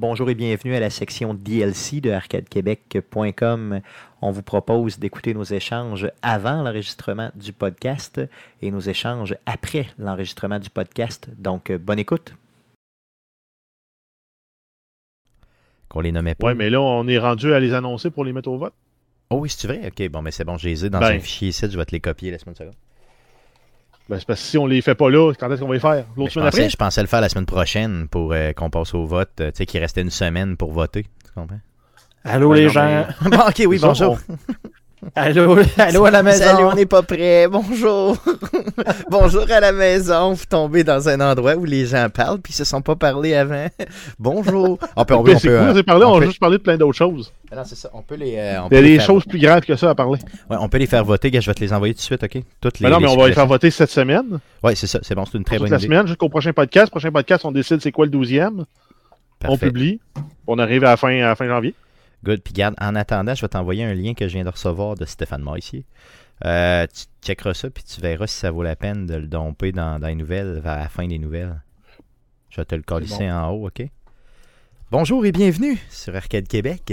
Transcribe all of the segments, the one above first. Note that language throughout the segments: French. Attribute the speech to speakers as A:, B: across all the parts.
A: Bonjour et bienvenue à la section DLC de arcadequebec.com. On vous propose d'écouter nos échanges avant l'enregistrement du podcast et nos échanges après l'enregistrement du podcast. Donc, bonne écoute.
B: Qu'on les nommait pas.
C: Ouais, mais là, on est rendu à les annoncer pour les mettre au vote.
B: Oh oui, c'est vrai? Ok, bon, mais c'est bon, j'ai les ai dans
C: Ben.
B: un fichier ici, je vais te les copier la semaine seconde.
C: Ben, c'est parce que si on les fait pas là, quand est-ce qu'on va les faire? L'autre
B: Je
C: semaine
B: pensais,
C: après?
B: je pensais le faire la semaine prochaine pour euh, qu'on passe au vote. euh, tu sais, qu'il restait une semaine pour voter. Tu comprends?
D: Allô
C: Ben
D: les
C: non,
D: gens.
B: bon, ok, oui,
C: Ça,
B: bonjour.
D: Allô, allô à la maison.
B: Salut, on n'est pas prêt. Bonjour. Bonjour à la maison. Vous tombez dans un endroit où les gens parlent puis ils se sont pas parlé avant. Bonjour. On peut, on peut, on peut,
C: cool,
B: euh,
C: parlé, on,
B: on
C: a
B: peut-
C: juste parlé de plein d'autres choses.
B: Ah Non, c'est ça. On peut les, euh, on
C: Il y a des choses plus graves que ça à parler.
B: Ouais, on peut les faire voter. Je vais te les envoyer tout de suite, ok? Toutes les.
C: Ben non, mais on va les faire voter cette semaine.
B: Ouais, c'est ça. C'est bon. C'est une très
C: toute
B: bonne
C: la
B: idée.
C: semaine jusqu'au prochain podcast. Prochain podcast, on décide c'est quoi le 12e. On
B: Parfait.
C: publie. On arrive à la fin, à la fin janvier.
B: Good. Puis garde, en attendant, je vais t'envoyer un lien que je viens de recevoir de Stéphane Maissier. Euh, tu checkeras ça, puis tu verras si ça vaut la peine de le domper dans, dans les nouvelles, vers la fin des nouvelles. Je vais te le colisser en haut, OK? Bonjour et bienvenue sur Arcade Québec.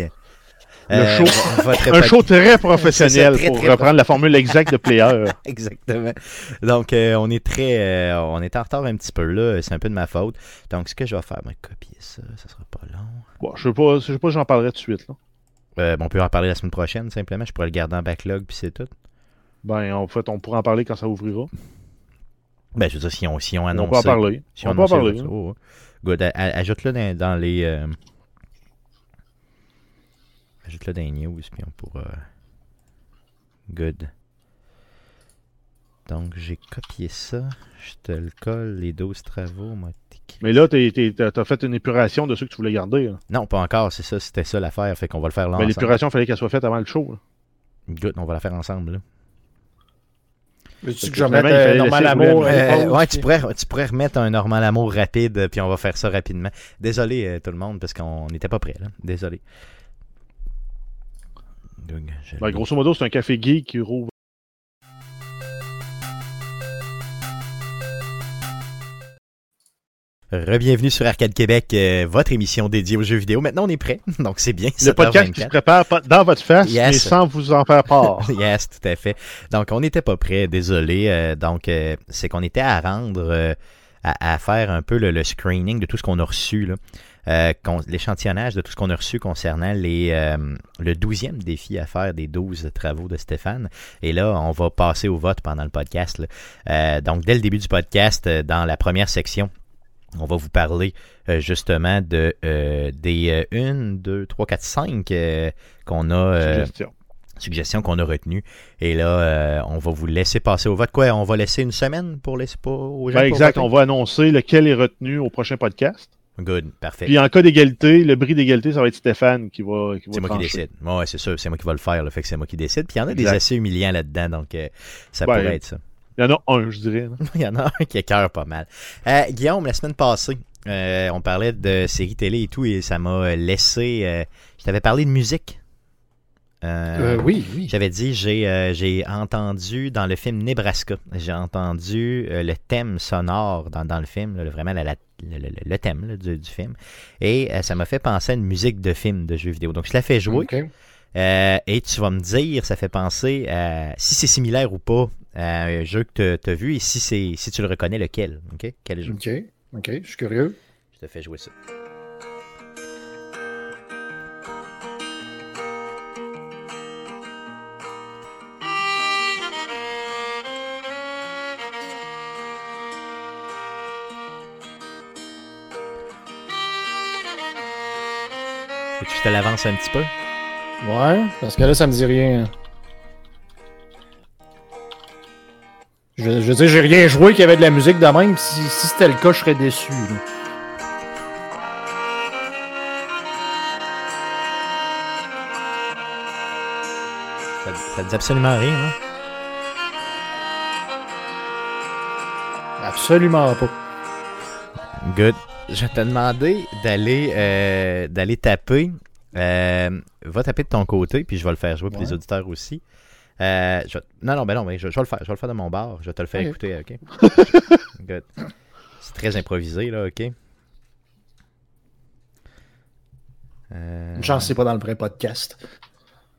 B: Euh,
C: Le show.
B: votre
C: Un show très professionnel
B: très,
C: pour
B: très
C: reprendre la formule exacte de player.
B: Exactement. Donc, euh, on est très. euh, on est en retard un petit peu là. C'est un peu de ma faute. Donc, ce que je vais faire, je vais copier ça. Ça sera pas long.
C: Bon, je sais pas, je sais pas si j'en parlerai tout de suite. Là.
B: Euh, on peut en parler la semaine prochaine, simplement. Je pourrais le garder en backlog, puis c'est tout.
C: Ben, en fait, on pourra en parler quand ça ouvrira.
B: Ben, je veux dire, si on, si on
C: On
B: annonce.
C: peut en parler.
B: Si
C: on
B: on
C: peut en parler.
B: ça,
C: hein.
B: oh, oh. Good. Ajoute-le dans, dans les. euh, Ajoute-le dans les news, puis on pourra. Good. Donc, j'ai copié ça. Je te le colle, les 12 travaux.
C: Mais là, t'as fait une épuration de ceux que tu voulais garder. là.
B: Non, pas encore, c'est ça. C'était ça l'affaire. Fait qu'on va le faire là
C: Mais
B: ensemble.
C: l'épuration, il fallait qu'elle soit faite avant le show. là.
B: Good, on va la faire ensemble. Là.
D: Veux-tu
C: Parce
D: que
C: que
D: je remette euh, normal amour? euh,
B: Euh, ouais, tu pourrais, tu pourrais remettre un normal amour rapide, euh, puis on va faire ça rapidement. Désolé euh, tout le monde, parce qu'on n'était pas prêt là. Désolé.
C: Ben, grosso modo, c'est un café geek qui rouvre.
B: Re-bienvenue sur Arcade Québec, euh, votre émission dédiée aux jeux vidéo. Maintenant, on est prêt, donc c'est bien.
C: Le podcast qui se
B: 7h24.
C: prépare dans votre face,
B: Yes.
C: mais sans vous en faire part.
B: yes, tout à fait. Donc, on n'était pas prêt, désolé. Euh, donc, euh, c'est qu'on était à rendre, euh, à, faire un peu le, le screening de tout ce qu'on a reçu, là. Euh, l'échantillonnage de tout ce qu'on a reçu concernant les, euh, le 12e défi à faire des 12 travaux de Stéphane. Et là, on va passer au vote pendant le podcast. Euh, donc, dès le début du podcast, dans la première section, on va vous parler justement de des 1, 2, 3, 4, 5 qu'on a euh,
C: Suggestion.
B: qu'on a retenues. Et là, euh, on va vous laisser passer au vote. Quoi, on va laisser une semaine pour laisser pas aux gens
C: Ben, exact, on va annoncer lequel est retenu au prochain podcast.
B: Good, parfait.
C: Puis en cas d'égalité, le bris d'égalité, ça va être Stéphane qui va, qui va
B: C'est moi qui décide. Ouais, c'est sûr, c'est moi qui va le faire, là, fait que c'est moi qui décide. Puis il y en a des assez humiliants là-dedans, donc euh, ça
C: Ben,
B: pourrait être ça.
C: Il y en a un, je dirais.
B: Il y en a un qui écœure pas mal. Euh, Guillaume, la semaine passée, on parlait de séries télé et tout, et ça m'a laissé. je t'avais parlé de musique. Euh,
D: Euh, oui, oui.
B: J'avais dit, j'ai euh, j'ai entendu dans le film Nebraska, j'ai entendu le thème sonore dans, dans le film, là, vraiment la- la- le, le- thème là, du, du film. Et ça m'a fait penser à une musique de film de jeux vidéo. Donc je la fais jouer et tu vas me dire, ça fait penser à si c'est similaire ou pas à un jeu que tu as vu et si, c'est si tu le reconnais, lequel. ok? Quel jeu?
D: Ok. Ok. Je suis curieux.
B: Je te fais jouer ça. Te l'avance un petit peu?
D: Ouais. Parce que là, ça me dit rien. Je, je veux dire, j'ai rien joué qui avait de la musique de même. Si, si c'était le cas, je serais déçu. là.
B: Ça, dit absolument rien, hein?
D: Absolument pas.
B: Good. Je vais te demander d'aller euh, d'aller taper. Euh, va taper de ton côté, puis je vais le faire jouer pour les auditeurs aussi. Euh, je Non, non, ben non, mais je, je vais le faire. Je vais le faire de mon bar. Je vais te le faire écouter, ok? Good. C'est très improvisé, là, ok? Euh,
D: Une chance, c'est pas dans le vrai podcast.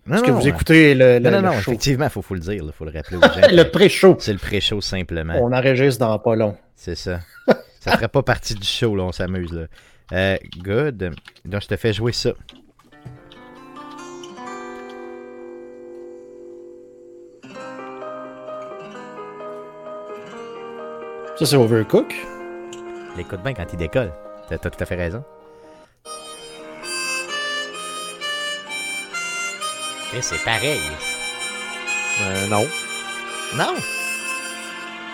B: non,
D: Parce que vous écoutez le, le,
B: Non, non,
D: le show?
B: effectivement, il faut, faut le dire, il faut le rappeler aux gens.
D: le pré-show.
B: C'est le pré-show simplement.
D: On enregistre dans pas long.
B: C'est ça. ça ferait pas partie du show, là, on s'amuse. là. Euh, good. Donc, je te fais jouer ça.
D: Ça, c'est Overcook.
B: L'écoute bien quand il décolle. T'as tout à fait raison. Eh, c'est pareil.
C: Euh, non.
B: Non!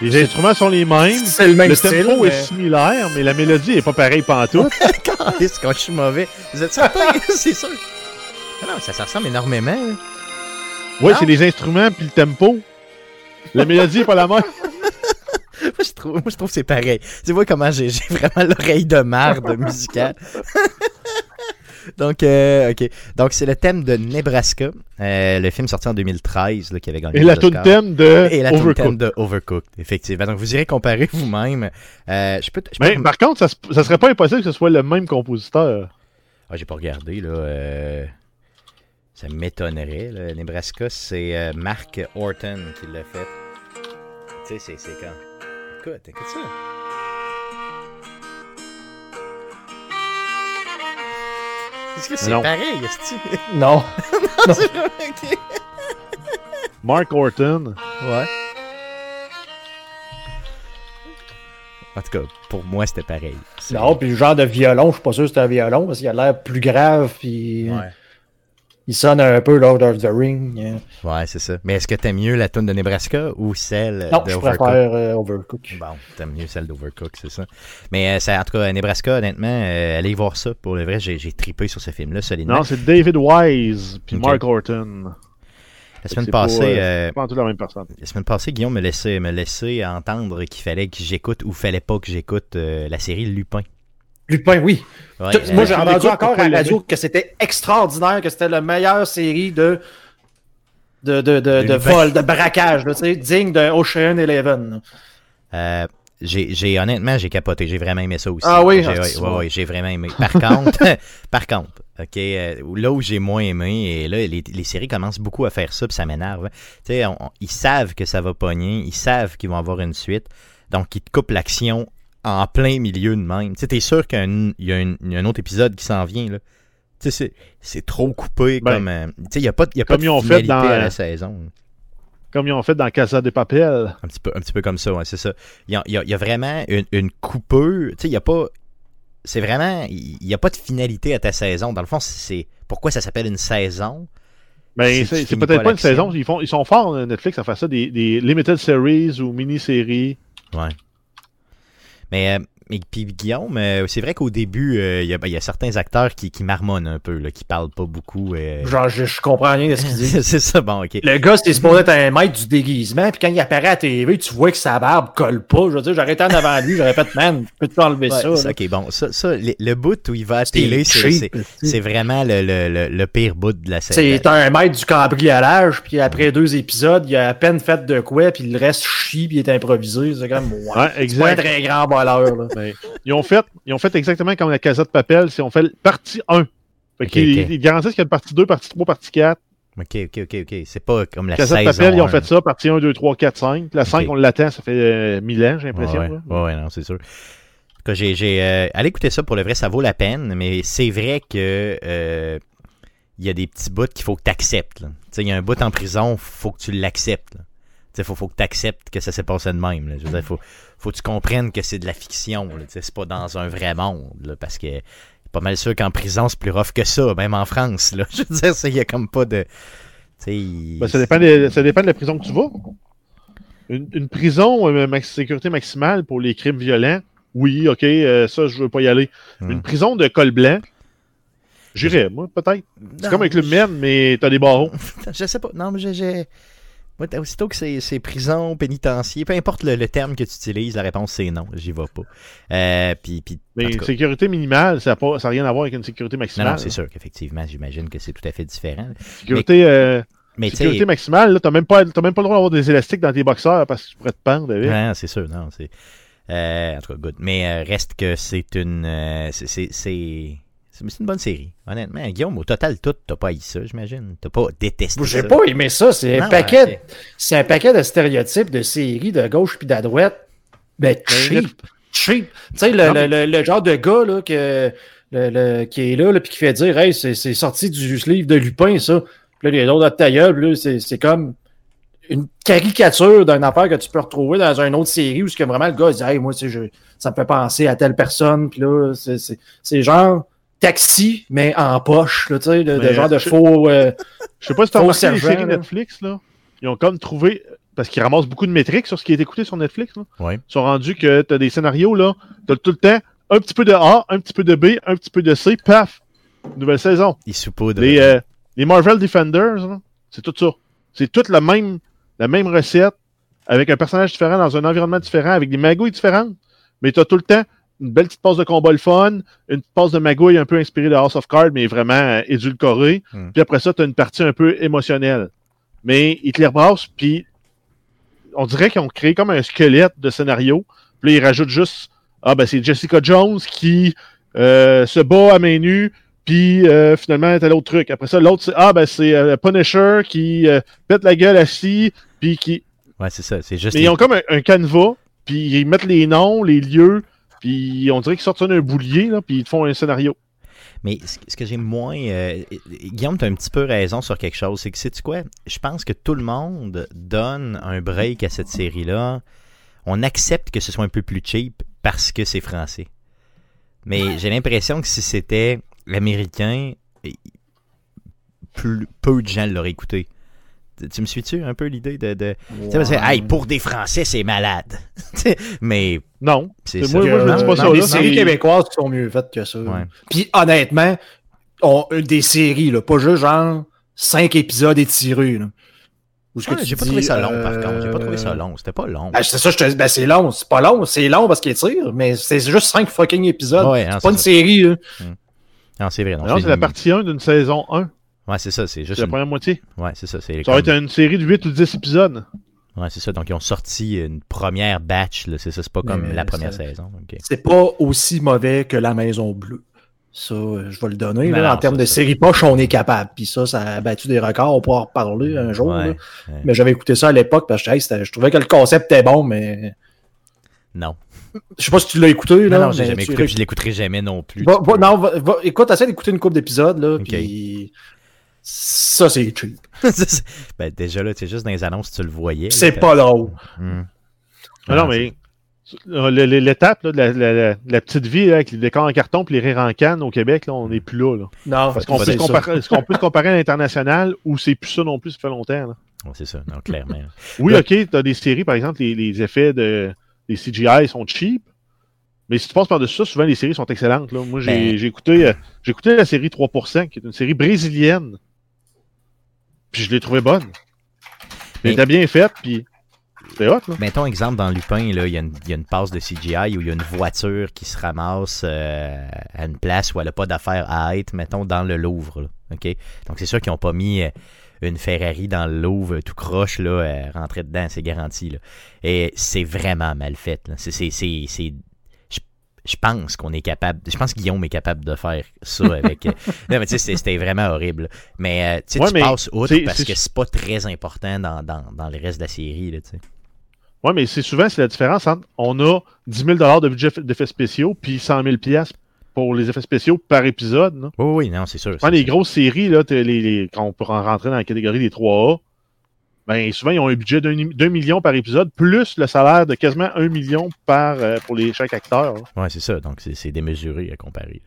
C: Les instruments sont les mêmes.
D: C'est le même
C: Le
D: style.
C: tempo
D: mais-
C: est similaire, mais la mélodie est pas pareille pantoute.
B: Calisse, quand je suis mauvais. Vous êtes certain? c'est sûr. Ah non, ça, ça ressemble énormément. là.
C: Oui, c'est les instruments puis le tempo. La mélodie est pas la même.
B: Moi, je trouve, moi, je trouve que c'est pareil. Tu vois comment j'ai vraiment l'oreille de marde musicale. Donc, euh, ok. Donc, c'est le thème de Nebraska. Euh, le film sorti en 2013 là, qui avait gagné
C: Et la tune thème de
B: Et la
C: Overcooked.
B: thème de Overcooked, effectivement. Donc, vous irez comparer vous-même. Euh, je peux, te- je peux
C: Mais par contre, ça, ça serait pas impossible que ce soit le même compositeur.
B: Ah, j'ai pas regardé, là. Ça m'étonnerait. Nebraska, c'est Mark Horton qui l'a fait. Tu sais, c'est- c'est quand. Écoute, écoute ça. Est-ce que c'est
C: Non.
B: pareil, est-ce
D: Non.
B: Ok.
C: Mark Horton.
B: Ouais. En tout cas, pour moi, c'était pareil. C'est-
D: Non, puis le genre de violon, je suis pas sûr que c'est un violon, parce qu'il a l'air plus grave, puis
B: Ouais.
D: Il sonne un peu Lord of the Ring. euh.
B: Ouais, c'est ça. Mais est-ce que t'aimes mieux la tune de Nebraska ou celle
D: Non,
B: de
D: je préfère euh, Overcook.
B: Bon, t'aimes mieux celle d'Overcook, c'est ça. Mais euh, ça, en tout cas, Nebraska, honnêtement, euh, allez voir ça. Pour le vrai, j'ai, tripé sur ce film-là solidement.
C: Non, c'est David Wise puis. Mark Horton.
B: la semaine passée,
C: pas en tout la même personne.
B: la semaine passée, Guillaume me laissait, me laissait entendre qu'il fallait que j'écoute ou fallait pas que j'écoute euh, la série Lupin.
D: Lupin, oui.
B: Ouais,
D: Tout- Moi, j'ai entendu encore à la radio que c'était extraordinaire, que c'était la meilleure série de de, de, de, vol, de braquage, là, digne de Ocean Eleven.
B: Euh, j'ai, honnêtement, j'ai capoté. J'ai vraiment aimé ça aussi.
D: Ah oui?
B: J'ai,
D: Ah,
B: ouais,
D: c'est
B: ouais,
D: bon.
B: ouais, j'ai vraiment aimé. Par contre, par contre, ok, euh, là où j'ai moins aimé, et là, les, les séries commencent beaucoup à faire ça, puis ça m'énerve. Tu sais, on- on- ils savent que ça va pogner, ils savent qu'ils vont avoir une suite, donc ils te coupent l'action en plein milieu de même. Tu sais, t'es sûr qu'il y a, un, y a autre épisode qui s'en vient, là. Tu sais, c'est, trop coupé
C: Ben,
B: comme. euh, tu sais, il n'y a pas, il y a pas
C: comme
B: de finalité
C: dans,
B: à la saison.
C: Comme ils ont fait dans Casa de Papel.
B: Un petit peu, un petit peu comme ça, ouais, c'est ça. Il y a, il y a- il y a vraiment une, une coupeur. Tu sais, il n'y a pas. C'est vraiment. Il n'y a pas de finalité à ta saison. Dans le fond, c'est. Pourquoi ça s'appelle une saison? Tu
C: c'est peut-être
B: pas
C: pas une saison. Ils, font, ils sont forts, euh, Netflix, à faire ça, des, des limited series ou mini-séries.
B: Ouais. Mais, euh, mais puis Guillaume, euh, c'est vrai qu'au début, euh, il y, a, ben, y a certains acteurs qui, qui marmonnent un peu, là, qui parlent pas beaucoup. euh.
D: Genre, je, je comprends rien de ce qu'il dit.
B: c'est ça, bon, ok.
D: Le gars, c'est supposé être un maître du déguisement, puis quand il apparaît à la TV, tu vois que sa barbe colle pas. Je veux dire, j'aurais été en avant de lui, j'aurais fait, man, peux-tu enlever
B: Ouais,
D: ça?
B: ok, bon, ça, ça le, le bout où il va à télé, c'est- vraiment le, le, le, le pire bout de la saison.
D: C'est un maître du cambriolage, puis après deux épisodes, il a à peine fait de quoi, puis le reste chie, puis il est improvisé. C'est comme, ouais.
C: Ouais,
D: C'est pas un
C: exact.
D: très grand voleur, là.
C: Ben, ils, ont fait, ils ont fait exactement comme la Casa de Papel. C'est on fait partie 1. Fait
B: Ok,
C: qu'ils
B: ok.
C: ils garantissent qu'il y a une partie 2, partie 3, partie 4.
B: Ok, ok, ok, ok. C'est pas comme la saison.
C: Papel, ils ont fait ça, partie 1, 2, 3, 4, 5. La 5,
B: Ok.
C: on l'attend, ça fait euh, 1000 ans, j'ai l'impression.
B: Ouais,
C: là.
B: ouais, ouais, non, c'est sûr. En tout cas, j'ai, j'ai, euh, allez écouter ça pour le vrai, ça vaut la peine, mais c'est vrai que euh, il y a des petits bouts qu'il faut que tu acceptes. Tu sais, il y a un bout en prison, faut que tu l'acceptes. là. Sais, faut, faut que tu acceptes que ça s'est passé de même. là. Je veux dire, faut, faut que tu comprennes que c'est de la fiction. C'est pas dans un vrai monde. là, parce que pas mal sûr qu'en prison, c'est plus rough que ça, même en France. Là. Je veux dire, il y a comme pas de. Il-
C: Ben, ça, dépend de, ça dépend de la prison que tu vas. Une, une prison euh, max- sécurité maximale pour les crimes violents, oui, ok, euh, ça, je veux pas y aller.
B: Hmm.
C: Une prison de col blanc, j'irais, moi, peut-être. C'est comme avec le men, mais t'as des barreaux.
B: Je sais pas. Non, mais j'ai- aussitôt que c'est prison, pénitencier, peu importe le, le terme que tu utilises, la réponse c'est non, j'y vais pas. Euh, puis, puis,
C: Mais
B: cas,
C: sécurité minimale, ça n'a rien à voir avec une sécurité maximale.
B: non, c'est sûr qu'effectivement, j'imagine que c'est tout à fait différent.
C: Sécurité, euh,
B: Mais tu
C: sécurité maximale, là, t'as même, pas- même pas le droit d'avoir des élastiques dans tes boxeurs parce que tu pourrais te pendre
B: non, c'est sûr, non, c'est. euh, en tout cas, good. Mais reste que c'est une. c'est- c'est- c'est C'est c'est une bonne série, honnêtement. Guillaume, au total, tout, t'as pas haï ça, j'imagine. T'as pas détesté
D: J'ai
B: ça.
D: pas aimé ça. C'est un paquet, c'est un paquet de stéréotypes de séries de gauche puis de droite. Ben, cheap. Cheap. Tu sais, le, le, le- le genre de gars là, que, le, le- qui est là, là puis qui fait dire Hey, c'est c'est sorti du livre de Lupin, ça. Puis là, les autres ta gueule, c'est c'est comme une caricature d'une affaire que tu peux retrouver dans une autre série où ce que vraiment le gars il dit Hey, moi, je- ça me fait penser à telle personne. Puis là, c'est- c'est c'est genre taxi, mais en poche, là, tu sais, de, genre de
C: je-
D: faux. euh,
C: Je sais pas si t'as
D: Faux
C: remarqué les
D: sergent,
C: séries
D: là.
C: Netflix, là. Ils ont comme trouvé, parce qu'ils ramassent beaucoup de métriques sur ce qui est écouté sur Netflix, là.
B: Ouais.
C: Ils sont rendus que t'as des scénarios, là. T'as tout le temps un petit peu de A, un petit peu de B, un petit peu de C, paf! Nouvelle saison.
B: Il saupoudre.
C: Les, euh, les Marvel Defenders, là, c'est tout ça. C'est toute la même, la même recette, avec un personnage différent, dans un environnement différent, avec des magouilles différentes. Mais t'as tout le temps une belle petite passe de combat le fun, une passe de magouille un peu inspirée de House of Cards, mais vraiment euh, édulcorée.
B: Hmm.
C: Puis après ça, t'as une partie un peu émotionnelle. Mais ils te les rebrassent, puis on dirait qu'ils ont créé comme un squelette de scénario. Puis là, ils rajoutent juste Ah, ben c'est Jessica Jones qui euh, se bat à main nue, puis euh, finalement, t'as l'autre truc. Après ça, l'autre, c'est Ah, ben c'est Punisher qui pète la gueule assis, puis qui.
B: Ouais, c'est ça. C'est juste.
C: Mais ils ont comme un, un canevas, puis ils mettent les noms, les lieux, puis on dirait qu'ils sortent ça d'un boulier, là, puis ils te font un scénario.
B: Mais ce que j'ai moins. euh, Guillaume, tu as un petit peu raison sur quelque chose. C'est que, sais-tu quoi? Je pense que tout le monde donne un break à cette série-là. On accepte que ce soit un peu plus cheap parce que c'est français. Mais j'ai l'impression que si c'était américain, eh, peu de gens l'auraient écouté. Tu- me suis-tu un peu l'idée de. de... Tu sais, parce que, hey, pour des Français, c'est malade. Mais
C: Non.
B: c'est ça.
C: moi- moi, je dis pas
D: Non,
C: ça,
D: Les séries québécoises sont mieux faites que ça.
B: Ouais.
D: Puis honnêtement, on, des séries, là, pas juste genre cinq épisodes étirés. Là,
B: j'ai pas trouvé ça long, par
D: euh,
B: contre. J'ai pas trouvé ça long. C'était pas long.
D: Ben, c'est ça, je te dis, ben, c'est long. C'est pas long, c'est long parce qu'il étire, mais c'est juste cinq fucking épisodes.
B: Ouais, non,
D: c'est pas une
B: ça.
D: série, là.
B: Non, c'est vrai. Non,
C: Non, c'est la partie 1 d'une saison 1.
B: Ouais, c'est ça. C'est juste.
C: C'est la
B: une-
C: première moitié?
B: Ouais, c'est ça. C'est
C: Ça va
B: comme-
C: être une série de 8 ou 10 épisodes.
B: Ouais, c'est ça. Donc, ils ont sorti une première batch. là. C'est ça. C'est pas comme
D: Mais
B: la première saison.
D: C'est pas aussi mauvais que La Maison Bleue. Ça, euh, je vais le donner.
B: Mais
D: là,
B: non,
D: en termes de
B: ça.
D: série poche, on est capable. Puis ça, ça a battu des records. On pourra en reparler un jour.
B: Ouais,
D: là.
B: ouais.
D: Mais j'avais écouté ça à l'époque parce que hey, je trouvais que le concept était bon, mais
B: Non.
D: je sais pas si tu l'as écouté. Là,
B: Non, non, j'ai
D: mais
B: jamais écouté. puis Je l'écouterai jamais non plus.
D: Va- va- non, va- va- écoute, essaie d'écouter une couple d'épisodes, là, puis ça, c'est cheap.
B: ben, déjà là, c'est juste dans les annonces, tu le voyais.
D: C'est
B: là,
D: pas drôle.
C: Ah non, mais l'étape la, la- la- la petite vie là, avec les décors en carton et les rires en canne au Québec, là, on n'est plus là. là.
D: Non,
C: Est-ce qu'on peut,
D: c'est
C: se
D: ça.
C: comparer- est-ce qu'on peut se comparer à l'international ou c'est plus ça non plus, ça fait longtemps? là?
B: C'est ça. Non, clairement.
C: Oui, ok, t'as des séries, par exemple, les, les effets de les CGI sont cheap. Mais si tu passes par-dessus ça, souvent les séries sont excellentes. Là. Moi, j'ai
B: Ben-
C: j'ai écouté, euh, j'ai écouté la série 3%, qui est une série brésilienne. Puis je l'ai trouvée bonne.
B: Mais-
C: Elle était bien faite, puis c'était hot, là.
B: Mettons exemple dans Lupin, il y, a une- il y a une passe de CGI où il y a une voiture qui se ramasse euh, à une place où elle n'a pas d'affaire à être, mettons, dans le Louvre. là. Donc c'est sûr qu'ils n'ont pas mis euh, une Ferrari dans le Louvre tout croche, là, euh, rentrer dedans, c'est garanti. Là. Et c'est vraiment mal fait. C'est, c'est, c'est, c'est- je, pense qu'on est capable. Je pense que Guillaume est capable de faire ça avec. euh, non, mais tu sais, c'était, vraiment horrible. Mais euh, tu sais,
C: Ouais,
B: tu
C: mais
B: passes outre parce que c'est pas très important dans, dans, dans le reste de la série. Là.
C: Ouais, mais c'est souvent, c'est la différence entre on a 10 000 de budget d'effets spéciaux, puis 100 000 pour les effets spéciaux par épisode. Là.
B: Oui, oui, non, c'est sûr. C'est
C: les grosses séries, là, les, les- quand on peut en rentrer dans la catégorie des 3A, ben souvent ils ont un budget d'un million par épisode, plus le salaire de quasiment un million par euh, pour les, chaque acteur. là.
B: Ouais, c'est ça. Donc, c'est c'est démesuré à comparer.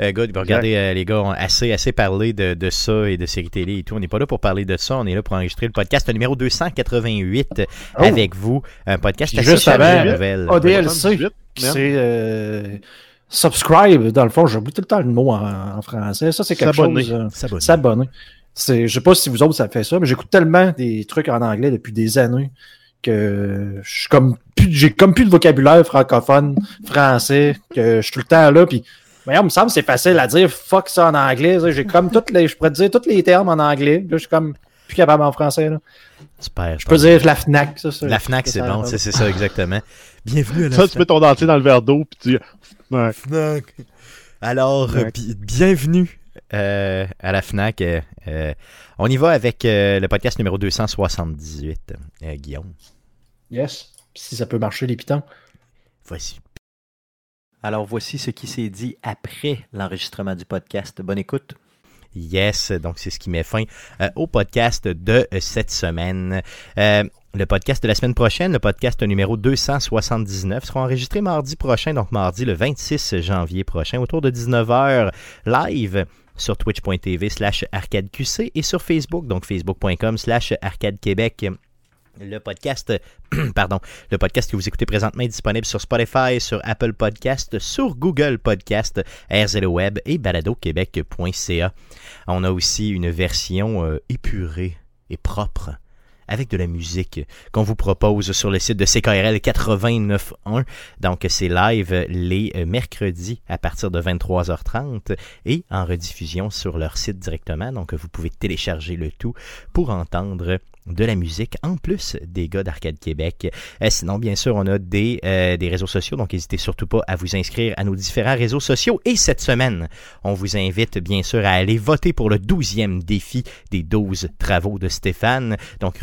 B: Euh, good, regardez, euh, les gars, on a assez, assez parlé de, de ça et de séries télé et tout. On n'est pas là pour parler de ça. On est là pour enregistrer le podcast numéro 288
D: Oh.
B: avec vous. Un podcast assez
D: juste avant,
B: de nouvelles.
D: ADLC.
C: 78, merde.
D: C'est euh, subscribe, dans le fond, j'oublie tout le temps le mot en, en français. Ça, c'est quelque
C: S'abonner.
D: chose. euh,
B: S'abonner.
D: S'abonner. C'est- Je sais pas si vous autres ça fait ça, mais j'écoute tellement des trucs en anglais depuis des années que je suis comme plus, j'ai comme plus de vocabulaire francophone, français, que je suis tout le temps là, puis mais il me semble que c'est facile à dire fuck ça en anglais. J'ai comme toutes les, je pourrais te dire tous les termes en anglais. Là, je suis comme plus capable en français. Là.
B: Super.
D: Je peux dire la Fnac, ça. ça.
B: La FNAC, c'est bon. C'est c'est ça, exactement. Bienvenue à la
C: Ça, tu mets ton dentier dans le verre d'eau, puis tu.
B: FNAC. Alors, bi- bienvenue euh, à la FNAC. euh, euh, on y va avec euh, le podcast numéro 278. Euh, Guillaume,
D: Yes. Si ça peut marcher, les pitons.
B: voici.
A: Alors voici ce qui s'est dit après l'enregistrement du podcast. Bonne écoute.
B: Yes, donc c'est ce qui met fin euh, au podcast de euh, cette semaine. Euh, le podcast de la semaine prochaine, le podcast numéro 279, sera enregistré mardi prochain, donc mardi le 26 janvier prochain, autour de 19h, live sur twitch.tv slash arcadeqc et sur Facebook, donc facebook.com slash arcadequebec. Le podcast, pardon, le podcast que vous écoutez présentement est disponible sur Spotify, sur Apple Podcast, sur Google Podcast, RZO Web et baladoquebec.ca. On a aussi une version euh, épurée et propre avec de la musique qu'on vous propose sur le site de CKRL 89.1. Donc c'est live les euh, mercredis à partir de 23h30 et en rediffusion sur leur site directement. Donc vous pouvez télécharger le tout pour entendre de la musique en plus des gars d'Arcade Québec. Euh, sinon, bien sûr, on a des, euh, des réseaux sociaux, donc n'hésitez surtout pas à vous inscrire à nos différents réseaux sociaux. Et cette semaine, on vous invite bien sûr à aller voter pour le 12e défi des 12 travaux de Stéphane. Donc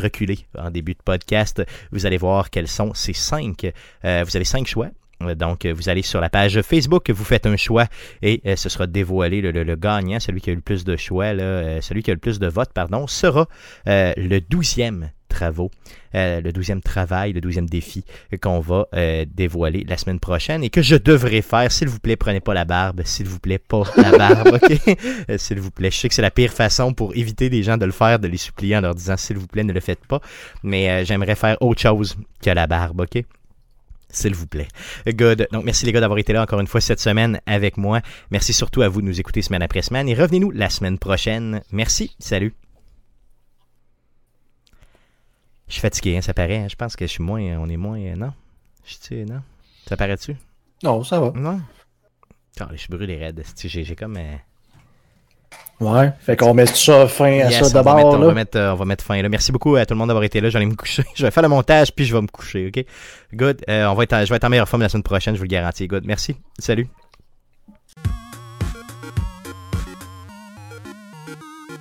B: en début de podcast, vous allez voir quels sont ces cinq. euh, vous avez cinq choix. Euh, Donc, euh, vous allez sur la page Facebook, vous faites un choix et euh, ce sera dévoilé le, gagnant, celui qui a eu le plus de choix, celui qui a le plus de votes, pardon, sera le 12e travaux, le 12e travail, le 12e défi qu'on va dévoiler la semaine prochaine et que je devrais faire. S'il vous plaît, prenez pas la barbe. S'il vous plaît, pas la barbe, ok? S'il vous plaît. Je sais que c'est la pire façon pour éviter des gens de le faire, de les supplier en leur disant s'il vous plaît, ne le faites pas. Mais j'aimerais faire autre chose que la barbe, ok? S'il vous plaît. Good. Donc, merci les gars d'avoir été là encore une fois cette semaine avec moi. Merci surtout à vous de nous écouter semaine après semaine et revenez-nous la semaine prochaine. Merci. Salut. Je suis fatigué, hein, ça paraît. hein. Je pense que je suis moins. On est moins. euh, non? Je sais, non? Ça paraît-tu?
D: Non, ça va.
B: Non? Je suis brûlé raide. j'ai comme. euh,
D: Ouais. Fait qu'on met ça fin à ça
B: on,
D: d'abord.
B: on, mettre, euh, on va mettre fin là. Merci beaucoup à tout le monde d'avoir été là. J'allais me coucher. Je vais faire le montage puis je vais me coucher, ok? Good. Euh, on va être je vais être en meilleure forme la semaine prochaine, je vous le garantis. Good. Merci. Salut.